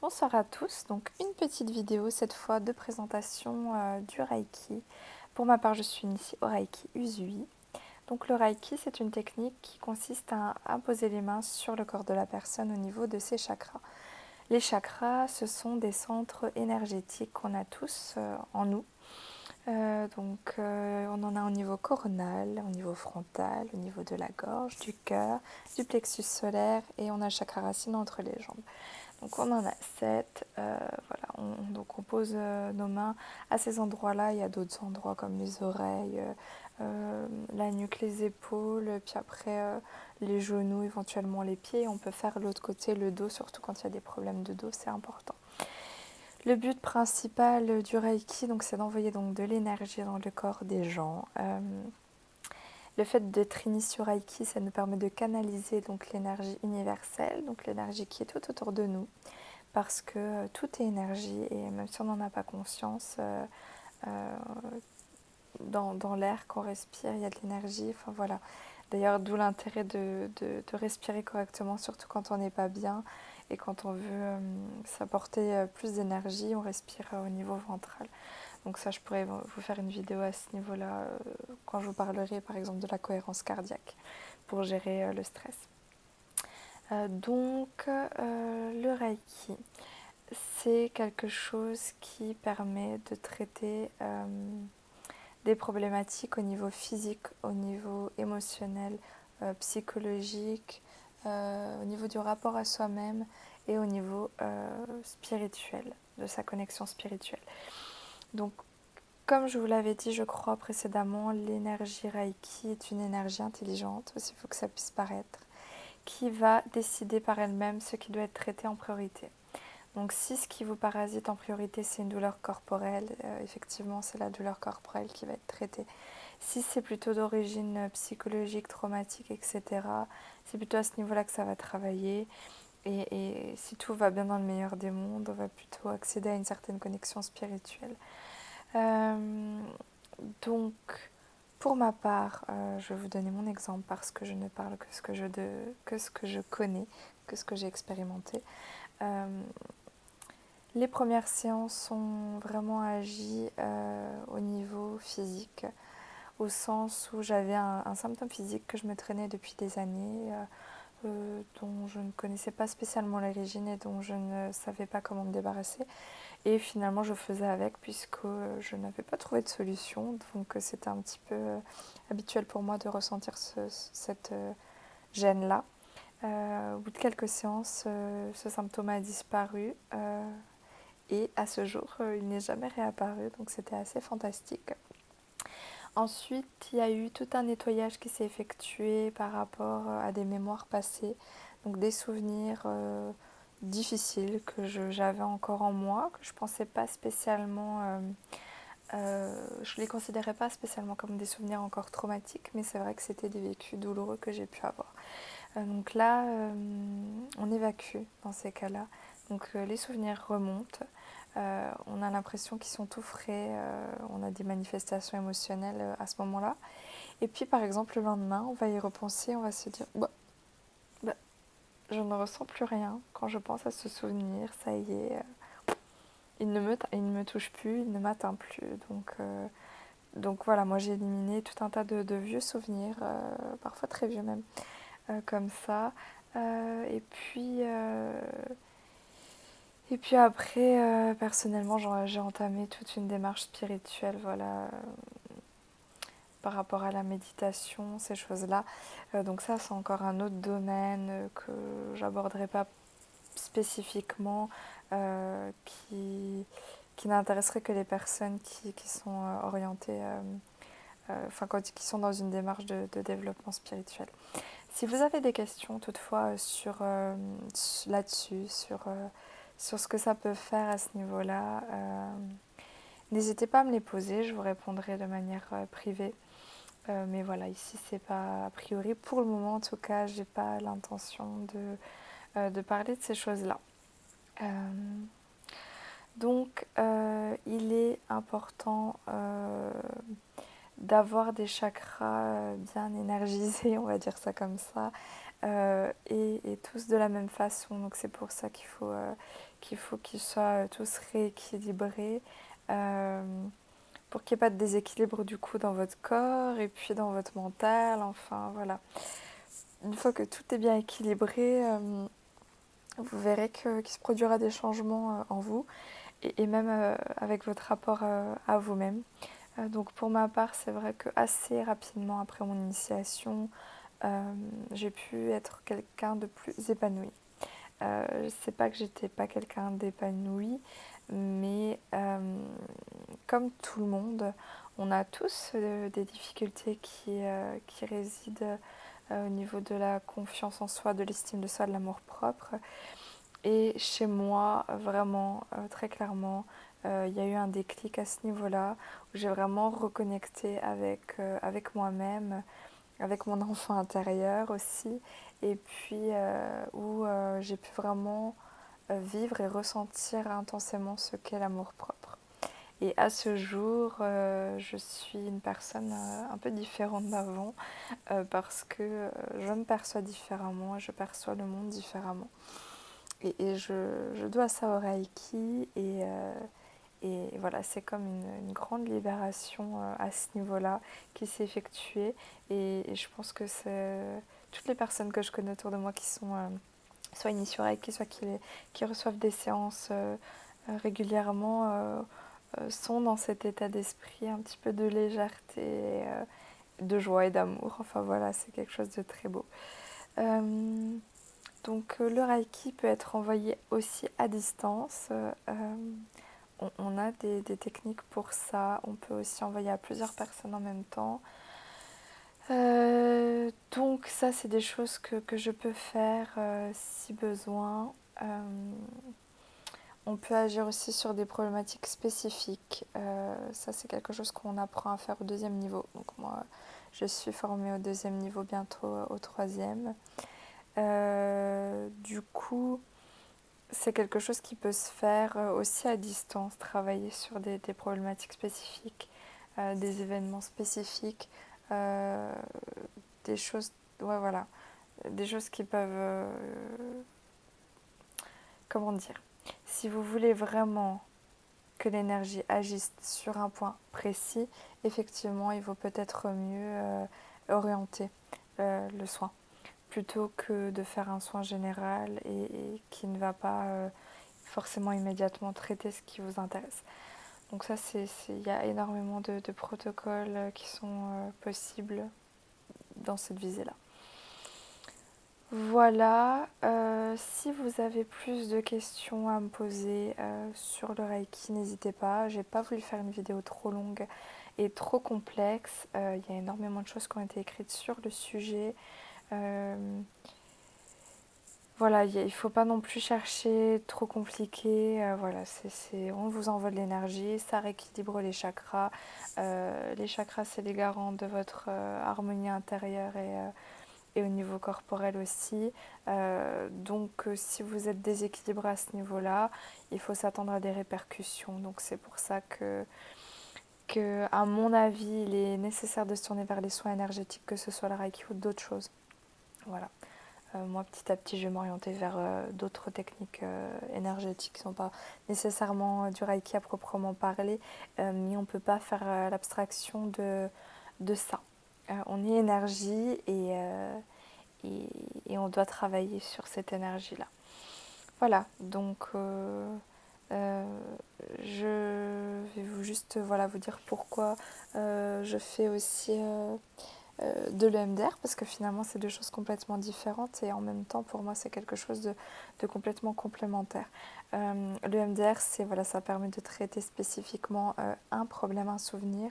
Bonsoir à tous, donc une petite vidéo cette fois de présentation euh, du Reiki. Pour ma part je suis initiée au Reiki Usui. Donc le Reiki c'est une technique qui consiste à imposer les mains sur le corps de la personne au niveau de ses chakras. Les chakras ce sont des centres énergétiques qu'on a tous euh, en nous. Euh, donc on en a au niveau coronal, au niveau frontal, au niveau de la gorge, du cœur, du plexus solaire et on a le chakra racine entre les jambes. Donc on en a 7. Euh, voilà, on, donc on pose euh, nos mains à ces endroits-là. Il y a d'autres endroits comme les oreilles, euh, la nuque, les épaules, puis après les genoux, éventuellement les pieds. On peut faire l'autre côté, le dos, surtout quand il y a des problèmes de dos, c'est important. Le but principal du Reiki, donc, c'est d'envoyer donc de l'énergie dans le corps des gens. Le fait d'être initié au Reiki, ça nous permet de canaliser donc l'énergie universelle, donc l'énergie qui est tout autour de nous, parce que euh, tout est énergie et même si on n'en a pas conscience, euh, euh, dans, l'air qu'on respire, il y a de l'énergie. Enfin voilà. D'ailleurs, d'où l'intérêt de, respirer correctement, surtout quand on n'est pas bien et quand on veut s'apporter plus d'énergie, on respire au niveau ventral. Donc ça, je pourrais vous faire une vidéo à ce niveau-là euh, quand je vous parlerai par exemple de la cohérence cardiaque pour gérer euh, le stress. Euh, donc le Reiki, c'est quelque chose qui permet de traiter des problématiques au niveau physique, au niveau émotionnel, psychologique, au niveau du rapport à soi-même et au niveau spirituel, de sa connexion spirituelle. Donc, comme je vous l'avais dit, je crois précédemment, l'énergie Reiki est une énergie intelligente, aussi faut que ça puisse paraître, qui va décider par elle-même ce qui doit être traité en priorité. Donc si ce qui vous parasite en priorité, c'est une douleur corporelle, euh, effectivement, c'est la douleur corporelle qui va être traitée. Si c'est plutôt d'origine psychologique, traumatique, etc., c'est plutôt à ce niveau-là que ça va travailler. Et, si tout va bien dans le meilleur des mondes, on va plutôt accéder à une certaine connexion spirituelle. Euh, donc, pour ma part, euh, je vais vous donner mon exemple parce que je ne parle que ce que je, de, que ce que je connais, que ce que j'ai expérimenté. Euh, les premières séances ont vraiment agi au niveau physique, au sens où j'avais un, symptôme physique que je me traînais depuis des années. Euh, dont je ne connaissais pas spécialement l'origine et dont je ne savais pas comment me débarrasser. Et finalement, je faisais avec puisque euh, je n'avais pas trouvé de solution. Donc, euh, c'était un petit peu habituel pour moi de ressentir cette gêne-là. au bout de quelques séances, ce symptôme a disparu. et à ce jour, il n'est jamais réapparu. Donc, c'était assez fantastique. Ensuite, il y a eu tout un nettoyage qui s'est effectué par rapport euh, à des mémoires passées, donc des souvenirs euh, difficiles que j'avais encore en moi, que je pensais pas spécialement, euh, je les considérais pas spécialement comme des souvenirs encore traumatiques, mais c'est vrai que c'était des vécus douloureux que j'ai pu avoir. donc là, on évacue dans ces cas-là. Donc les souvenirs remontent. Euh, on a l'impression qu'ils sont tout frais, euh, on a des manifestations émotionnelles euh, à ce moment-là. Et puis par exemple le lendemain, on va y repenser, on va se dire, bah, bah, je ne ressens plus rien quand je pense à ce souvenir, ça y est, il, ne me touche plus, il ne m'atteint plus. Donc, voilà, moi j'ai éliminé tout un tas de vieux souvenirs, parfois très vieux même, comme ça. et puis... Et puis après, euh, personnellement, j'ai entamé toute une démarche spirituelle, voilà, euh, par rapport à la méditation, ces choses-là. Euh, donc ça, c'est encore un autre domaine que j'aborderai pas spécifiquement, qui, qui n'intéresserait que les personnes qui, qui sont orientées, enfin, qui sont dans une démarche de, développement spirituel. Si vous avez des questions toutefois sur là-dessus, sur sur ce que ça peut faire à ce niveau-là. Euh, n'hésitez pas à me les poser, je vous répondrai de manière euh, privée. Euh, mais voilà, ici c'est pas a priori. Pour le moment, en tout cas, j'ai pas l'intention de, de, parler de ces choses-là. donc, il est important d'avoir des chakras bien énergisés, on va dire ça comme ça, et, tous de la même façon. Donc c'est pour ça qu'il faut qu'il faut qu'ils soient tous rééquilibrés pour qu'il n'y ait pas de déséquilibre du coup dans votre corps et puis dans votre mental. Enfin voilà. Une fois que tout est bien équilibré, vous verrez qu'il se produira des changements en vous et, même euh, avec votre rapport euh, à vous-même. Euh, donc pour ma part, c'est vrai que assez rapidement après mon initiation, j'ai pu être quelqu'un de plus épanoui. je ne sais pas que j'étais pas quelqu'un d'épanoui, mais comme tout le monde, on a tous des difficultés qui, qui résident au niveau de la confiance en soi, de l'estime de soi, de l'amour propre. Et chez moi, vraiment, euh, très clairement, euh, il y a eu un déclic à ce niveau-là, où j'ai vraiment reconnecté avec, euh, avec moi-même, avec mon enfant intérieur aussi, et puis où j'ai pu vraiment vivre et ressentir intensément ce qu'est l'amour propre. Et à ce jour, je suis une personne un peu différente d'avant, parce que je me perçois différemment, je perçois le monde différemment. Et, je, dois ça au Reiki et, euh, et voilà, c'est comme une, grande libération euh, à ce niveau-là qui s'est effectuée et, je pense que c'est toutes les personnes que je connais autour de moi qui sont euh, soit initiées au Reiki, soit qui reçoivent des séances régulièrement sont dans cet état d'esprit un petit peu de légèreté, de joie et d'amour. Enfin voilà, c'est quelque chose de très beau. Donc euh, le Reiki peut être envoyé aussi à distance. Euh, on, a des, techniques pour ça. On peut aussi envoyer à plusieurs personnes en même temps. Euh, donc ça, c'est des choses que, je peux faire si besoin. on peut agir aussi sur des problématiques spécifiques. ça, c'est quelque chose qu'on apprend à faire au deuxième niveau. Donc moi, je suis formée au deuxième niveau, bientôt au troisième. Euh, c'est quelque chose qui peut se faire euh, aussi à distance, travailler sur des, problématiques spécifiques, euh, des événements spécifiques, des choses, ouais, voilà, des choses qui peuvent, comment dire, si vous voulez vraiment que l'énergie agisse sur un point précis, effectivement, il vaut peut-être mieux orienter le soin plutôt que de faire un soin général et, qui ne va pas euh, forcément immédiatement traiter ce qui vous intéresse. Donc ça, il y a énormément de, protocoles euh, qui sont euh, possibles dans cette visée-là. Voilà, si vous avez plus de questions à me poser sur le Reiki, n'hésitez pas. J'ai pas voulu faire une vidéo trop longue et trop complexe. Il y a énormément de choses qui ont été écrites sur le sujet. Euh, voilà, il ne faut pas non plus chercher trop compliqué. Euh, voilà, c'est, on vous envoie de l'énergie, ça rééquilibre les chakras. Euh, les chakras, c'est les garants de votre harmonie intérieure et, au niveau corporel aussi. donc, si vous êtes déséquilibré à ce niveau-là, il faut s'attendre à des répercussions. Donc, c'est pour ça que que, à mon avis, il est nécessaire de se tourner vers les soins énergétiques, que ce soit la Reiki ou d'autres choses. Voilà. Euh, moi, petit à petit, je vais m'orienter vers euh, d'autres techniques euh, énergétiques qui ne sont pas nécessairement du Reiki à proprement parler, mais on ne peut pas faire l'abstraction de, ça. on est énergie et, on doit travailler sur cette énergie-là. Voilà, donc je vais vous juste vous dire pourquoi je fais aussi de l'EMDR parce que finalement c'est deux choses complètement différentes et en même temps pour moi c'est quelque chose de, complètement complémentaire. Euh, L'EMDR c'est voilà ça permet de traiter spécifiquement euh, un problème, un souvenir.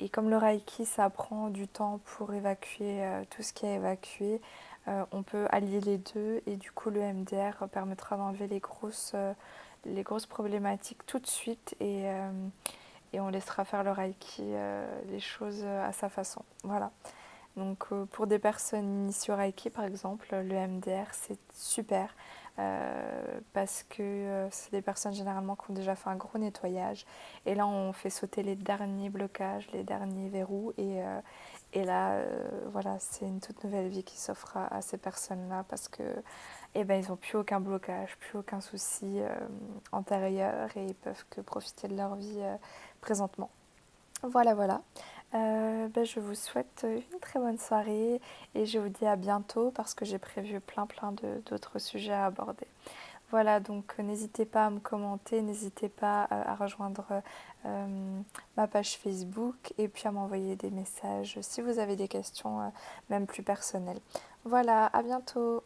et comme le Reiki ça prend du temps pour évacuer tout ce qui est évacué, on peut allier les deux et du coup le MDR permettra d'enlever les grosses, les grosses problématiques tout de suite et, et on laissera faire le Reiki euh, les choses à sa façon. Voilà. Donc euh, pour des personnes initiées au Reiki par exemple, le MDR c'est super euh, parce que c'est des personnes généralement qui ont déjà fait un gros nettoyage et là on fait sauter les derniers blocages, les derniers verrous et, Et là, voilà, c'est une toute nouvelle vie qui s'offre à, ces personnes-là parce que eh ben, ils n'ont plus aucun blocage, plus aucun souci antérieur et ils peuvent que profiter de leur vie présentement. Voilà, voilà. Euh, ben, je vous souhaite une très bonne soirée et je vous dis à bientôt parce que j'ai prévu plein plein d'autres sujets à aborder. Voilà, donc euh, n'hésitez pas à me commenter, n'hésitez pas euh, à, rejoindre ma page Facebook et puis à m'envoyer des messages si vous avez des questions même plus personnelles. Voilà, à bientôt